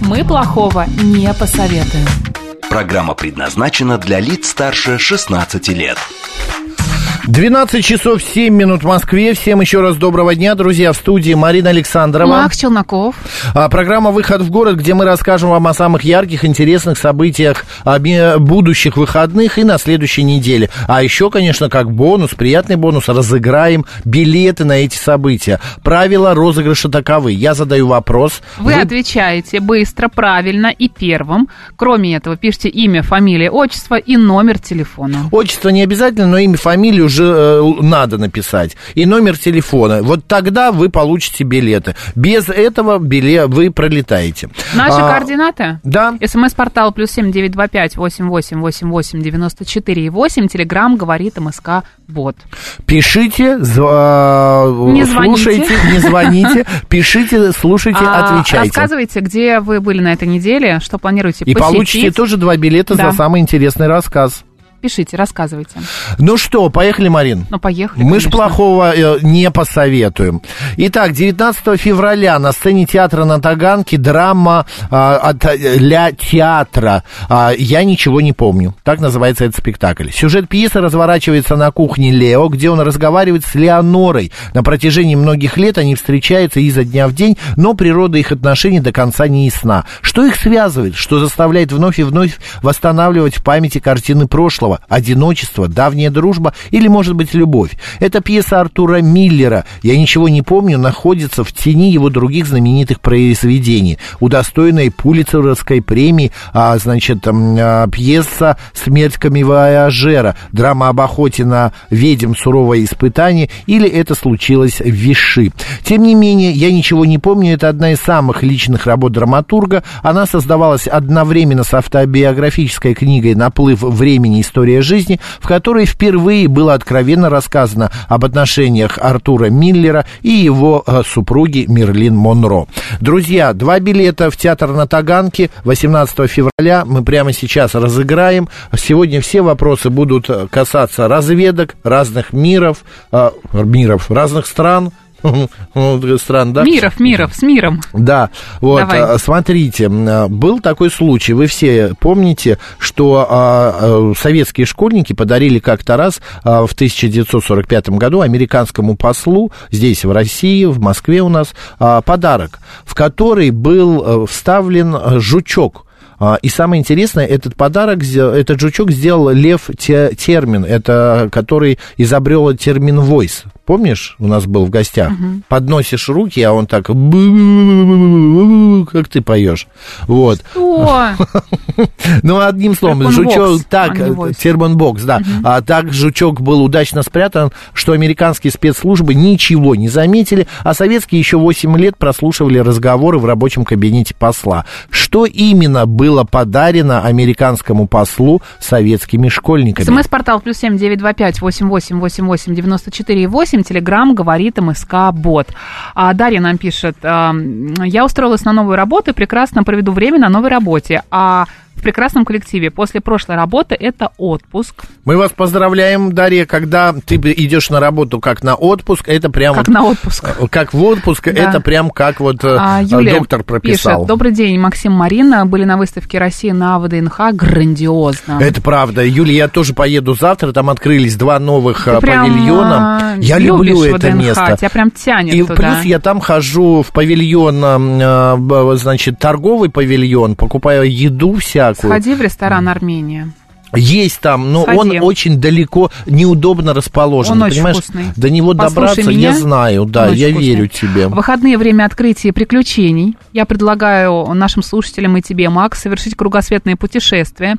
Мы плохого не посоветуем. Программа предназначена для лиц старше 16 лет. 12 часов 7 минут в Москве. Всем еще раз доброго дня, друзья. В студии Марина Александрова. Макс Челноков. А, программа «Выход в город», где мы расскажем вам о самых ярких, интересных событиях будущих выходных и на следующей неделе. А еще, конечно, как бонус, приятный бонус, разыграем билеты на эти события. Правила розыгрыша таковы. Я задаю вопрос. Вы, отвечаете быстро, правильно и первым. Кроме этого, пишите имя, фамилия, отчество и номер телефона. Отчество не обязательно, но имя, фамилию уже э, надо написать. И номер телефона. Вот тогда вы получите билеты. Без этого билет вы пролетаете. Наши А, координаты? Да. СМС-портал плюс семь девять два пять восемь восемь восемь восемь девяносто четыре и восемь. Телеграмм говорит МСК Бот. Пишите, зва- Не звоните. слушайте, не звоните, пишите, слушайте, А, отвечайте. Рассказывайте, где вы были на этой неделе, что планируете И посетить. получите тоже два билета Да. за самый интересный рассказ. Пишите, рассказывайте. Ну что, поехали, Марин? Ну, поехали, Мы ж плохого э, не посоветуем. Итак, 19 февраля на сцене театра на Таганке драма а, от э, для театра а, «Я ничего не помню». Так называется этот спектакль. Сюжет пьесы разворачивается на кухне Лео, где он разговаривает с Леонорой. На протяжении многих лет они встречаются изо дня в день, но природа их отношений до конца не ясна. Что их связывает? Что заставляет вновь и вновь восстанавливать в памяти картины прошлого? Одиночество, давняя дружба или, может быть, любовь? Это пьеса Артура Миллера. Я ничего не помню, находится в тени его других знаменитых произведений. Удостоенной Пулицеровской премии, а, значит, а, пьеса «Смерть камевояжера», драма об охоте на ведьм «Суровое испытание» или «Это случилось в Виши». Тем не менее, я ничего не помню, это одна из самых личных работ драматурга. Она создавалась одновременно с автобиографической книгой «Наплыв времени. История жизни», в которой впервые было откровенно рассказано об отношениях Артура Миллера и его э, супруги Мерлин Монро. Друзья, два билета в театр на Таганке 18 февраля мы прямо сейчас разыграем. Сегодня все вопросы будут э, касаться разведок разных миров, э, миров разных стран, стран, да? Миров, миров, с миром. Да, вот, Давай. а, смотрите, м, был такой случай, вы все помните, что а, а, советские школьники подарили как-то раз а, в 1945 году американскому послу здесь, в России, в Москве у нас, а, подарок, в который был а, вставлен а, жучок. А, И самое интересное, этот подарок, этот жучок сделал Лев Те- Термин, это который изобрел термин voice. Помнишь, у нас был в гостях? Подносишь руки, а он так, как ты поешь. Вот. Ну, одним словом, жучок так, а термонбокс, да. А так жучок был удачно спрятан, что американские спецслужбы ничего не заметили, а советские еще 8 лет прослушивали разговоры в рабочем кабинете посла. Что именно было подарено американскому послу советскими школьниками? СМС-портал плюс семь девять два пять восемь восемь восемь восемь девяносто четыре восемь. Телеграмм говорит МСК Бот. А Дарья нам пишет. Я устроилась на новую работу и прекрасно проведу время на новой работе. А в прекрасном коллективе. После прошлой работы это отпуск. Мы вас поздравляем, Дарья, когда ты идешь на работу как на отпуск, это прям Как вот, на отпуск. э, как в отпуск, Да. это прям как вот э, А, Юлия доктор прописал. пишет. Добрый день, Максим Марина. Были на выставке России на ВДНХ. Грандиозно. Это правда. Юля, я тоже поеду завтра. Там открылись два новых Ты э, павильона. а, Я люблю это ВДНХ, место. Тебя прям тянет И туда. плюс я там хожу в павильон, э, значит, торговый павильон, покупаю еду всякую. Сходи в ресторан Армения. Есть там, но Сходи. он очень далеко, неудобно расположен. Он очень понимаешь, вкусный. До него Послушай добраться, меня. я знаю, да, Он я вкусный. верю тебе. В выходные время открытия приключений. Я предлагаю нашим слушателям и тебе, Макс, совершить кругосветное путешествие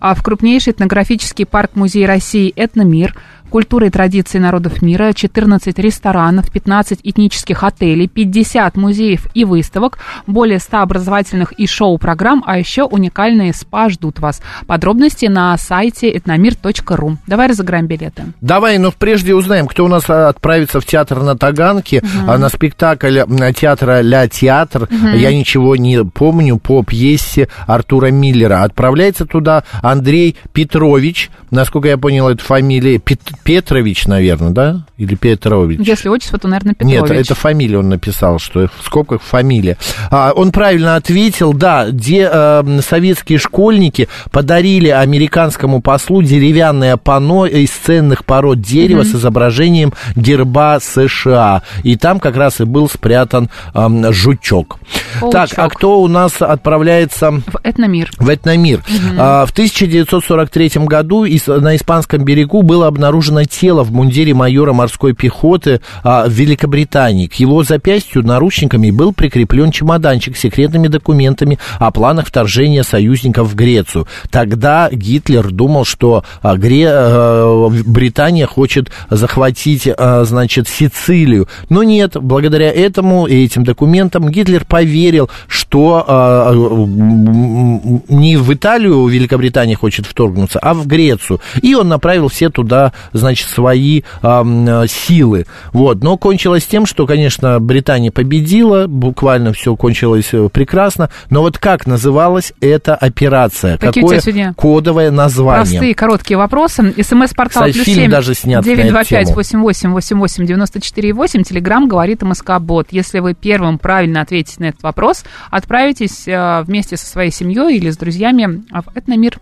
а, в крупнейший этнографический парк Музей России «Этномир». Культуры и традиции народов мира, 14 ресторанов, 15 этнических отелей, 50 музеев и выставок, более 100 образовательных и шоу-программ, а еще уникальные спа ждут вас. Подробности на сайте этномир.ру. Давай разыграем билеты. Давай, но прежде узнаем, кто у нас а, отправится в театр на Таганке, угу. на спектакль театра «Ля Театр». Угу. Я ничего не помню по пьесе Артура Миллера. Отправляется туда Андрей Петрович, насколько я понял, это фамилия Пет, Петрович, наверное, да? Или Петрович? Если отчество, то, наверное, Петрович. Нет, это фамилия он написал, что в скобках фамилия. А, он правильно ответил, да, где э, советские школьники подарили американскому послу деревянное панно из ценных пород дерева mm-hmm. с изображением герба США. И там как раз и был спрятан э, жучок. Паучок. Так, а кто у нас отправляется... В Этномир. В Этномир. Угу. А, в 1943 году на Испанском берегу было обнаружено тело в мундире майора морской пехоты а, в Великобритании. К его запястью наручниками был прикреплен чемоданчик с секретными документами о планах вторжения союзников в Грецию. Тогда Гитлер думал, что а, Гре... а, Британия хочет захватить, а, значит, Сицилию. Но нет, благодаря этому и этим документам Гитлер поверил, что а, не в Италию Великобритания хочет вторгнуться, а в Грецию. И он направил все туда, значит, свои а, силы. Вот. Но кончилось тем, что, конечно, Британия победила, буквально все кончилось э, прекрасно. Но вот как называлась эта операция? Какие Какое кодовое название? Простые, короткие вопросы. СМС-портал плюс 7 даже снят 925 88 88 94 8. Телеграмм говорит МСК-бот. Если вы первым правильно ответите на этот вопрос, отправитесь э, вместе со своей семьей или с друзьями в Этномир.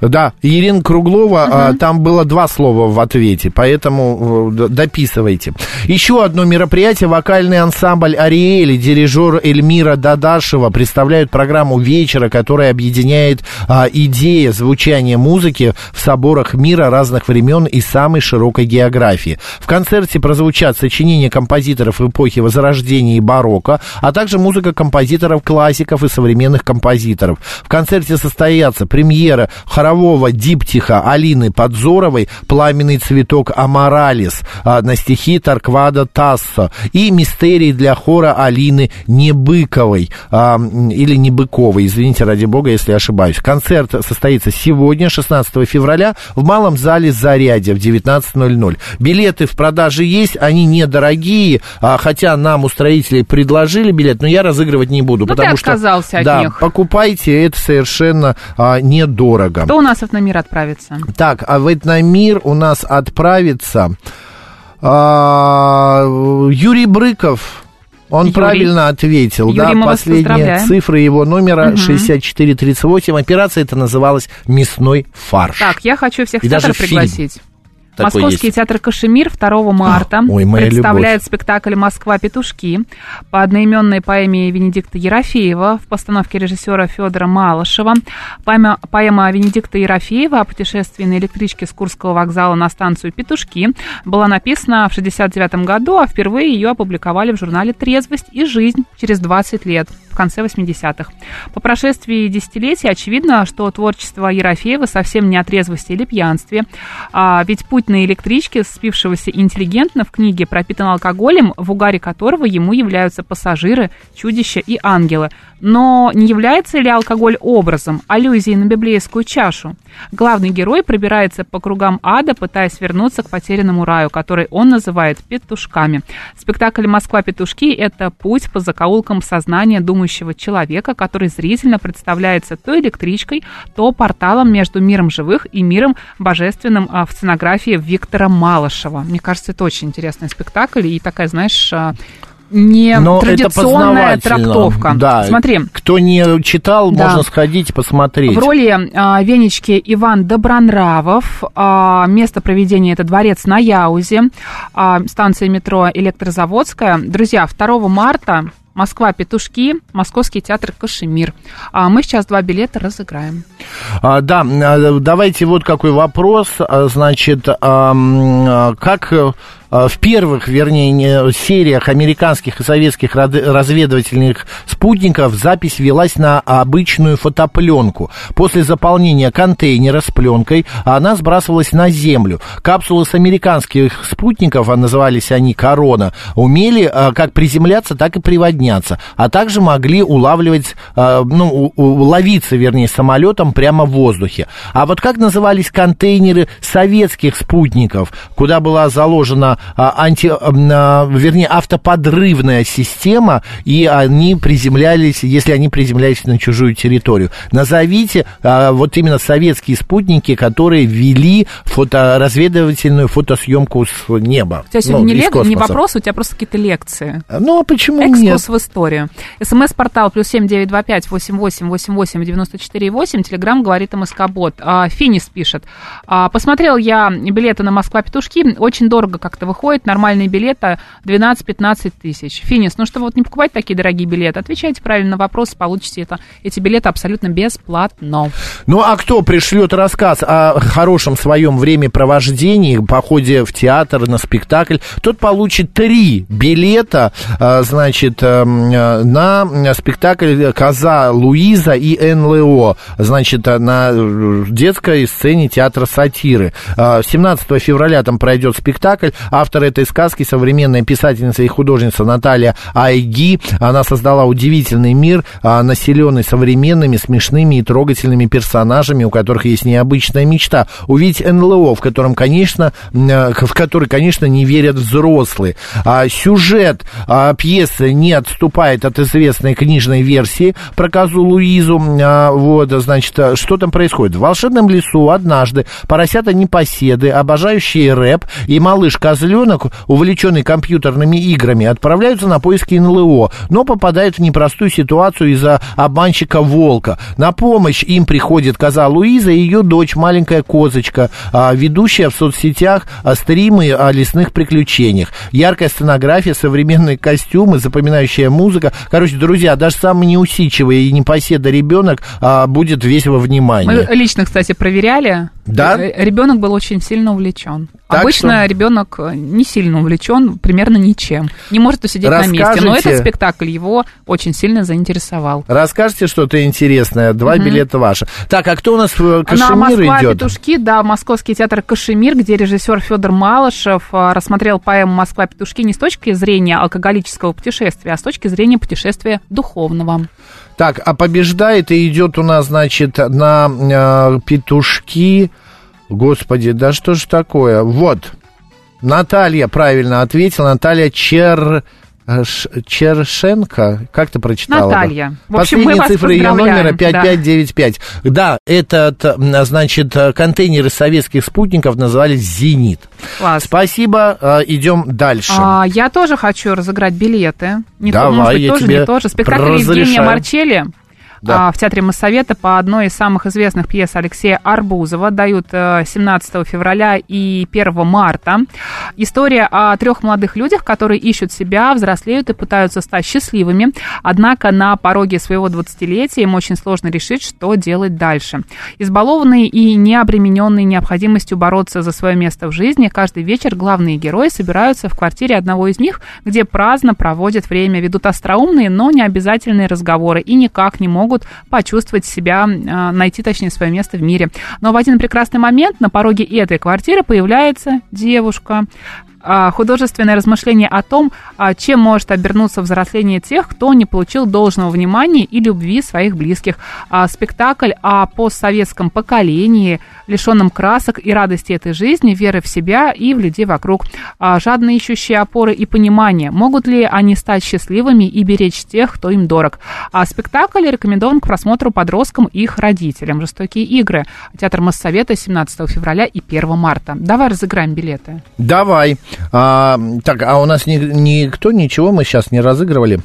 Да, Ирина Круглова, угу. там было два слова в ответе, поэтому э, дописывайте. Еще одно мероприятие. Вокальный ансамбль «Ариэль» и дирижер Эльмира Дадашева представляют программу вечера, которая объединяет а, идеи звучания музыки в соборах мира разных времен и самой широкой географии. В концерте прозвучат сочинения композиторов эпохи Возрождения и барокко, а также музыка композиторов классиков и современных композиторов. В концерте состоятся премьера хорового диптиха Алины Подзоровой «Пламенный цветок Аморалис» а, на стихи Тарквада Тассо и «Мистерий для хора Алины Небыковой» а, или Небыковой, извините, ради бога, если ошибаюсь. Концерт состоится сегодня, 16 февраля, в малом зале «Зарядье» в 19.00. Билеты в продаже есть, они недорогие, а, хотя нам устроители предложили билет, но я разыгрывать не буду, ну, потому что... от да, них. покупайте, это совершенно а, недорого дорого. Кто у нас в Этномир отправится? Так, а в Этномир у нас отправится а, Юрий Брыков. Он Юрий. правильно ответил, Юрий, да, последние цифры его номера угу. 6438. Операция это называлась «Мясной фарш». Так, я хочу всех в театр пригласить. Фильм. Московский есть. театр «Кашемир» 2 марта Ой, представляет любовь. спектакль «Москва-петушки» по одноименной поэме Венедикта Ерофеева в постановке режиссера Федора Малышева. Поэма, поэма Венедикта Ерофеева о путешествии на электричке с Курского вокзала на станцию «Петушки» была написана в 1969 году, а впервые ее опубликовали в журнале «Трезвость и жизнь» через 20 лет в конце 80-х. По прошествии десятилетий очевидно, что творчество Ерофеева совсем не о трезвости или пьянстве, а ведь путь на электричке спившегося интеллигентно в книге пропитан алкоголем, в угаре которого ему являются пассажиры, чудища и ангелы. Но не является ли алкоголь образом, аллюзией на библейскую чашу? Главный герой пробирается по кругам ада, пытаясь вернуться к потерянному раю, который он называет петушками. Спектакль «Москва-петушки» — это путь по закоулкам сознания думающего человека, который зрительно представляется то электричкой, то порталом между миром живых и миром божественным а, в сценографии Виктора Малышева. Мне кажется, это очень интересный спектакль и такая, знаешь, а, не Но традиционная трактовка. Да. Смотри. Кто не читал, да. можно сходить посмотреть. В роли а, Венечки Иван Добронравов. А, место проведения это дворец на Яузе, а, станция метро Электрозаводская. Друзья, 2 марта Москва Петушки, Московский театр Кашемир. А мы сейчас два билета разыграем. А, да, а, давайте вот какой вопрос. А, значит, а, как в первых, вернее, не, сериях американских и советских разведывательных спутников запись велась на обычную фотопленку. После заполнения контейнера с пленкой она сбрасывалась на Землю. Капсулы с американских спутников, а назывались они «Корона», умели а, как приземляться, так и приводняться, а также могли улавливать, ну, ловиться, вернее, самолетом прямо в воздухе. А вот как назывались контейнеры советских спутников, куда была заложена анти, а, вернее, автоподрывная система, и они приземлялись, если они приземлялись на чужую территорию. Назовите а, вот именно советские спутники, которые вели фоторазведывательную фотосъемку с неба. У тебя сегодня ну, не, лек... не вопрос, у тебя просто какие-то лекции. Ну, а почему Экскурс нет? в историю. СМС-портал плюс семь девять два пять восемь восемь восемь восемь девяносто четыре восемь. Телеграмм говорит МСК-бот. А, Финис пишет. А, посмотрел я билеты на Москва-Петушки. Очень дорого как-то выходит. Нормальные билеты 12-15 тысяч. Финис, ну что вот не покупать такие дорогие билеты? Отвечайте правильно на вопрос, получите это, эти билеты абсолютно бесплатно. Ну а кто пришлет рассказ о хорошем своем времяпровождении, походе в театр, на спектакль, тот получит три билета, а, значит, эм, на спектакль «Коза Луиза» и НЛО, значит, на детской сцене театра сатиры. 17 а, февраля там пройдет спектакль. Автор этой сказки современная писательница и художница Наталья Айги. Она создала удивительный мир, а, населенный современными, смешными и трогательными персонажами, у которых есть необычная мечта. Увидеть НЛО, в котором, конечно, э, в который, конечно, не верят взрослые. А сюжет пьесы не отступает от известной книжной версии про козу Луизу. Вот, значит, что там происходит? В волшебном лесу однажды поросята непоседы, обожающие рэп, и малыш-козленок, увлеченный компьютерными играми, отправляются на поиски НЛО, но попадают в непростую ситуацию из-за обманщика волка. На помощь им приходит коза Луиза и ее дочь, маленькая козочка, а, ведущая в соцсетях а, стримы о лесных приключениях. Яркая сценография, современные костюмы, запоминающая музыка. Короче, друзья, даже самый неусидчивый и непоседа ребенок а, будет весь во внимании. Мы лично, кстати, проверяли. Да? Э, ребенок был очень сильно увлечен. Так Обычно что... ребенок э, не сильно увлечен, примерно ничем. Не может усидеть Расскажите... на месте. Но этот спектакль его очень сильно заинтересовал. Расскажите что-то интересное. Два угу. билета ваши. Так, а кто у нас в Кашемир На Москва идет? Петушки, да, Московский театр Кашемир, где режиссер Федор Малышев э, рассмотрел поэму Москва Петушки не с точки зрения алкоголического путешествия, а с точки зрения путешествия духовного. Так, а побеждает и идет у нас, значит, на э, петушки Господи, да что ж такое? Вот. Наталья правильно ответила. Наталья Чер... Чершенко, как ты прочитала? Наталья. В общем, Последние цифры ее номера 5595. Да. да, этот, значит, контейнеры советских спутников назывались «Зенит». Класс. Спасибо, а, идем дальше. А, я тоже хочу разыграть билеты. Не Давай, то, может быть, я тоже, тебе не тоже. Спектакль разрешаю. Евгения Марчелли да. А, в Театре Моссовета по одной из самых известных пьес Алексея Арбузова. Дают 17 э, февраля и 1 марта. История о трех молодых людях, которые ищут себя, взрослеют и пытаются стать счастливыми. Однако на пороге своего 20-летия им очень сложно решить, что делать дальше. Избалованные и не обремененные необходимостью бороться за свое место в жизни, каждый вечер главные герои собираются в квартире одного из них, где праздно проводят время, ведут остроумные, но не обязательные разговоры и никак не могут могут почувствовать себя, а, найти, точнее, свое место в мире. Но в один прекрасный момент на пороге этой квартиры появляется девушка, художественное размышление о том, а, чем может обернуться взросление тех, кто не получил должного внимания и любви своих близких. А, спектакль о постсоветском поколении, лишенном красок и радости этой жизни, веры в себя и в людей вокруг. Жадно ищущие опоры и понимания, могут ли они стать счастливыми и беречь тех, кто им дорог. А спектакль рекомендован к просмотру подросткам и их родителям. «Жестокие игры». Театр Моссовета 17 февраля и 1 марта. Давай разыграем билеты. Давай. А, так, а у нас ни, никто ничего мы сейчас не разыгрывали?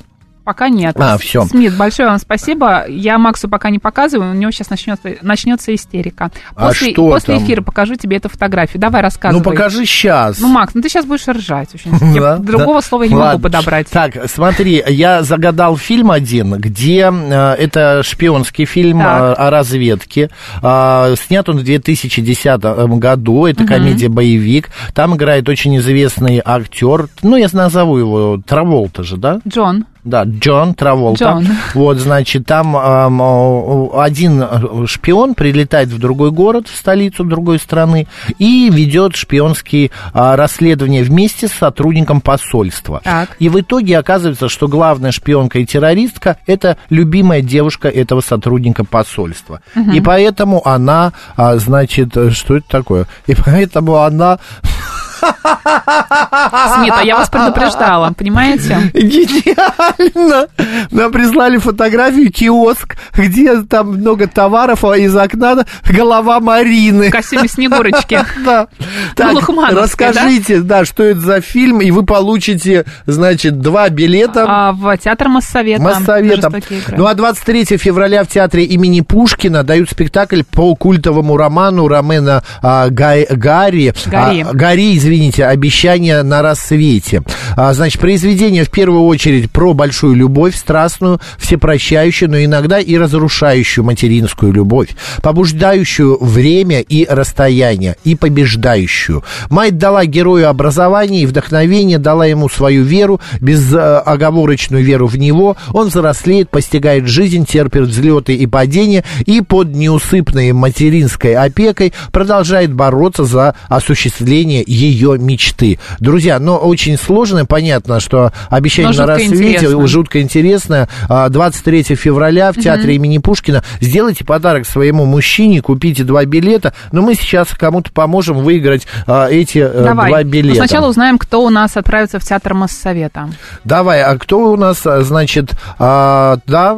Пока нет. А, всё. Смит, большое вам спасибо. Я Максу пока не показываю, у него сейчас начнется, начнется истерика. А После, что после там? эфира покажу тебе эту фотографию. Давай рассказывай. Ну, покажи сейчас. Ну, Макс, ну ты сейчас будешь ржать очень. Да, другого да. слова я не могу Ладно. подобрать. Так, смотри, я загадал фильм один, где э, это шпионский фильм Так. э, о разведке. Э, снят он в 2010 году. Это комедия-боевик. Там играет очень известный актер. Ну, я назову его Траволта же, да? Джон. Да, Джон Траволта. Джон. Вот, значит, там о, один э, шпион прилетает в другой город, в столицу другой страны, и ведет шпионские а, расследования вместе с сотрудником посольства. Так. И в итоге оказывается, что главная шпионка и террористка – это любимая девушка этого сотрудника посольства. И поэтому она, а, значит, э, что это такое? И поэтому она Смит, а я вас предупреждала, понимаете? Гениально! Нам прислали фотографию, киоск, где там много товаров, а из окна голова Марины. В костюме Снегурочки. Да. Так, расскажите, да? что это за фильм, и вы получите, значит, два билета. А, в театр Моссовета. Моссоветом. «Жестокие игры». Ну а 23 февраля в театре имени Пушкина дают спектакль по культовому роману Ромена а, Гай- Гарри. Гарри. А, Гарри, извините, «Обещание на рассвете». А, значит, произведение в первую очередь про большую любовь, страстную, всепрощающую, но иногда и разрушающую материнскую любовь, побуждающую время и расстояние, и побеждающую. Мать дала герою образование и вдохновение, дала ему свою веру, безоговорочную веру в него. Он взрослеет, постигает жизнь, терпит взлеты и падения, и под неусыпной материнской опекой продолжает бороться за осуществление ее мечты. Друзья, но очень сложно, понятно, что обещание Но на рассвете интересно. жутко интересно. А, 23 февраля в театре имени Пушкина. Сделайте подарок своему мужчине, купите два билета. Но мы сейчас кому-то поможем выиграть а, эти э, Давай. два билета. сначала узнаем, кто у нас отправится в театр Моссовета. Давай, а кто у нас, а, значит, а, да,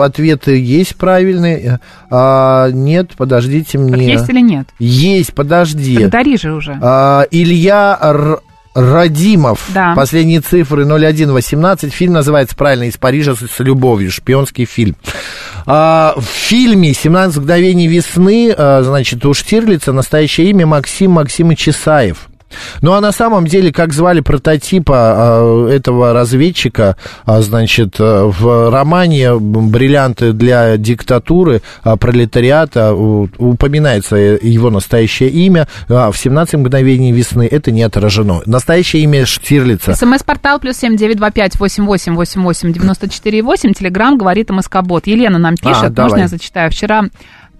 ответы есть правильные, а, нет, подождите Так мне. есть или нет? Есть, подожди. Так дари же уже. А, Илья Р- Радимов. Да. Последние цифры 0118. Фильм называется правильно «Из Парижа с, любовью». Шпионский фильм. А, в фильме «17 мгновений весны», а, значит, у Штирлица настоящее имя Максим Максимович Исаев. Ну, а на самом деле, как звали прототипа а, этого разведчика, а, значит, а, в романе «Бриллианты для диктатуры» а, пролетариата упоминается его настоящее имя, в «17 мгновений весны» это не отражено. Настоящее имя Штирлица. СМС-портал плюс семь девять два пять восемь восемь восемь восемь девяносто четыре восемь. Телеграмм говорит МСК-бот. Елена нам пишет. А, давай. Можно я зачитаю? Вчера...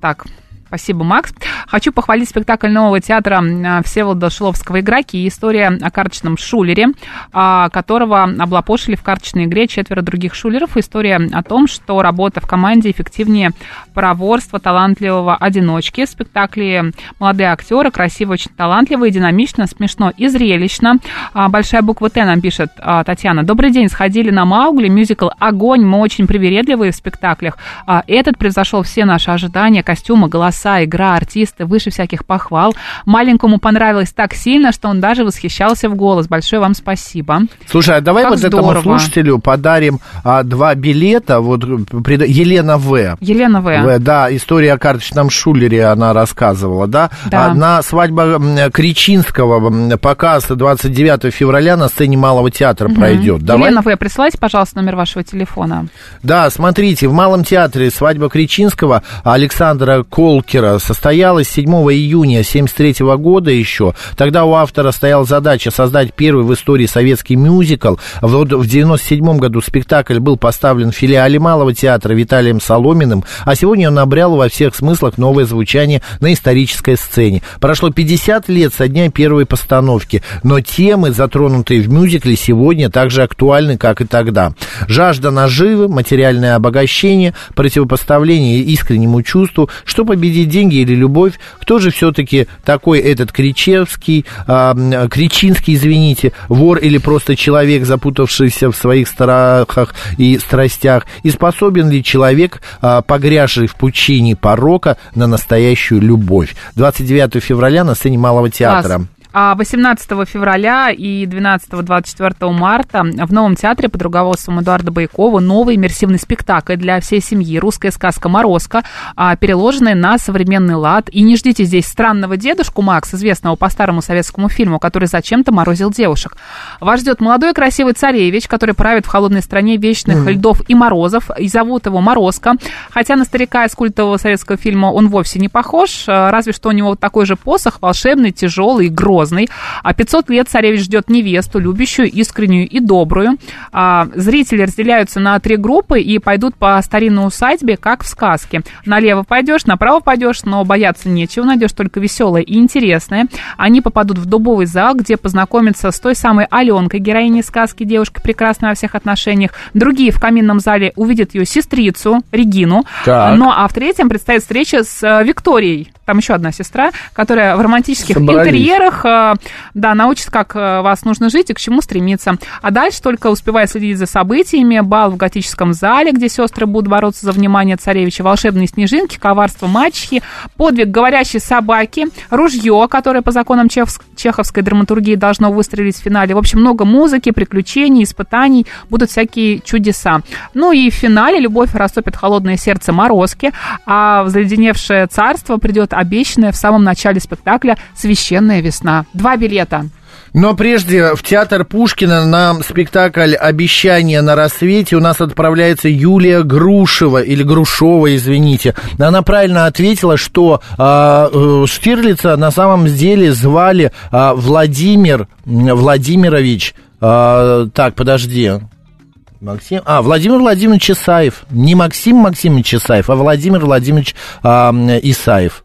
Так, Спасибо, Макс. Хочу похвалить спектакль нового театра Всеволода Шиловского «Игроки» и история о карточном шулере, а, которого облапошили в карточной игре четверо других шулеров. История о том, что работа в команде эффективнее проворства талантливого одиночки. В спектакле молодые актеры, красиво, очень талантливые, динамично, смешно и зрелищно. А, Большая буква Т нам пишет а, Татьяна. Добрый день, сходили на Маугли, мюзикл «Огонь». Мы очень привередливые в спектаклях. Этот превзошел все наши ожидания. Костюмы, голоса, игра, артисты, выше всяких похвал. Маленькому понравилось так сильно, что он даже восхищался в голос. Большое вам спасибо. Слушай, а давай Как вот этому здорово. слушателю подарим а, два билета. Вот пред- Елена В. Елена В. В, да, история о карточном шулере она рассказывала, да? Да. А на свадьба Кричинского показ 29 февраля на сцене Малого театра пройдет. Давай. Елена В. Присылайте, пожалуйста, номер вашего телефона. Да, смотрите, в Малом театре свадьба Кричинского Александра Колкера состоялась 7 июня 73 года еще. Тогда у автора стояла задача создать первый в истории советский мюзикл. В 97 году спектакль был поставлен в филиале Малого театра Виталием Соломиным, а сегодня он обрел во всех смыслах новое звучание на исторической сцене. Прошло 50 лет со дня первой постановки, но темы, затронутые в мюзикле, сегодня так же актуальны, как и тогда. Жажда наживы, материальное обогащение, противопоставление искреннему чувству, что победит деньги или любовь, кто же все-таки такой этот Кричевский, а, Кричинский, извините, вор или просто человек, запутавшийся в своих страхах и страстях, и способен ли человек, а, погрязший в пучине порока, на настоящую любовь. 29 февраля на сцене Малого театра. Класс. А 18 февраля и 12-24 марта в Новом театре под руководством Эдуарда Байкова новый иммерсивный спектакль для всей семьи «Русская сказка Морозко», а, переложенный на современный лад. И не ждите здесь странного дедушку Макс, известного по старому советскому фильму, который зачем-то морозил девушек. Вас ждет молодой красивый царевич, который правит в холодной стране вечных mm. льдов и морозов, и зовут его Морозко. Хотя на старика из культового советского фильма он вовсе не похож, а, разве что у него такой же посох, волшебный, тяжелый и грозный Грозный. А 500 лет царевич ждет невесту, любящую, искреннюю и добрую. А, зрители разделяются на три группы и пойдут по старинной усадьбе, как в сказке. Налево пойдешь, направо пойдешь, но бояться нечего, найдешь только веселое и интересное. Они попадут в дубовый зал, где познакомятся с той самой Аленкой, героиней сказки, девушка прекрасная во всех отношениях. Другие в каминном зале увидят ее сестрицу Регину. Так. Ну а в третьем предстоит встреча с э, Викторией, там еще одна сестра, которая в романтических Собрались. интерьерах, да, научит, как э, вас нужно жить и к чему стремиться. А дальше только успевая следить за событиями, бал в готическом зале, где сестры будут бороться за внимание царевича, волшебные снежинки, коварство мачехи, подвиг говорящей собаки, ружье, которое по законам чеховской драматургии должно выстрелить в финале. В общем, много музыки, приключений, испытаний, будут всякие чудеса. Ну и в финале любовь растопит холодное сердце Морозки, а в заледеневшее царство придет обещанная в самом начале спектакля «Священная весна». Два билета. Но прежде в театр Пушкина на спектакль «Обещание на рассвете» у нас отправляется Юлия Грушева, или Грушова, извините. Она правильно ответила, что э, Штирлица на самом деле звали э, Владимир Владимирович. Э, так, подожди. Максим, а, Владимир Владимирович Исаев. Не Максим Максимович Исаев, а Владимир Владимирович э, Исаев.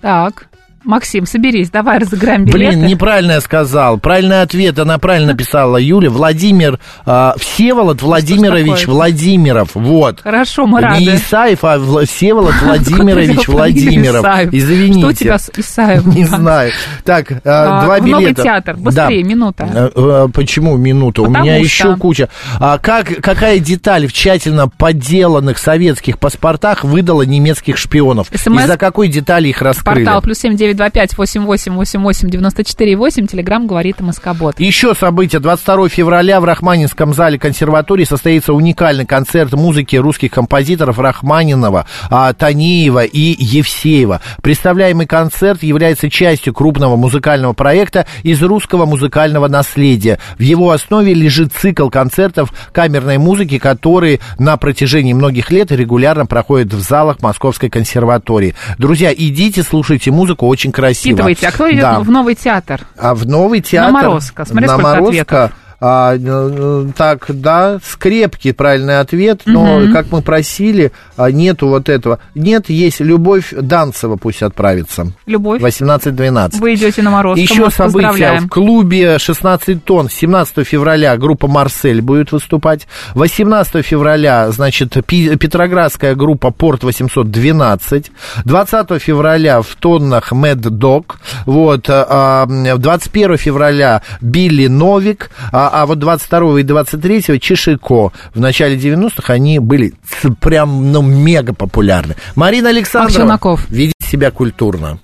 Так. Максим, соберись, давай разыграем билеты. Блин, неправильно я сказал. Правильный ответ, она правильно написала, Юля. Владимир, э, Всеволод Владимирович Владимиров, вот. Хорошо, мы рады. Не Исаев, а Всеволод Владимирович Владимиров. Извините. Что у тебя с Исаевым? Не знаю. Так, э, два билета. Новый театр, быстрее, минута. Э, э, почему минута? У меня еще куча. А как, какая деталь в тщательно подделанных советских паспортах выдала немецких шпионов? Из-за какой детали их раскрыли? Портал плюс семь девять 925-8888-94-8, телеграмм говорит МСК-бот. Еще событие. 22 февраля в Рахманинском зале консерватории состоится уникальный концерт музыки русских композиторов Рахманинова, а, Танеева и Евсеева. Представляемый концерт является частью крупного музыкального проекта из русского музыкального наследия. В его основе лежит цикл концертов камерной музыки, которые на протяжении многих лет регулярно проходят в залах Московской консерватории. Друзья, идите, слушайте музыку, очень очень красиво. Впитывайте. А кто идет да. в новый театр? А в новый театр... На Морозко. Смотри, на Морозко. ответов. А, э, так, да, скрепки, правильный ответ, но, угу. как мы просили, а, нету вот этого. Нет, есть Любовь Данцева, пусть отправится. Любовь. 18-12. Вы идете на Морозко, Еще события в клубе 16 тонн. 17 февраля группа Марсель будет выступать. 18 февраля, значит, Петроградская группа Порт 812. 20 февраля в тоннах Mad Dog. Вот. 21 а, февраля Билли Новик. А а, вот 22 и 23 Чешико. В начале 90-х они были прям, ну, мега популярны. Марина Александрова. Аксенаков. Ведите себя культурно.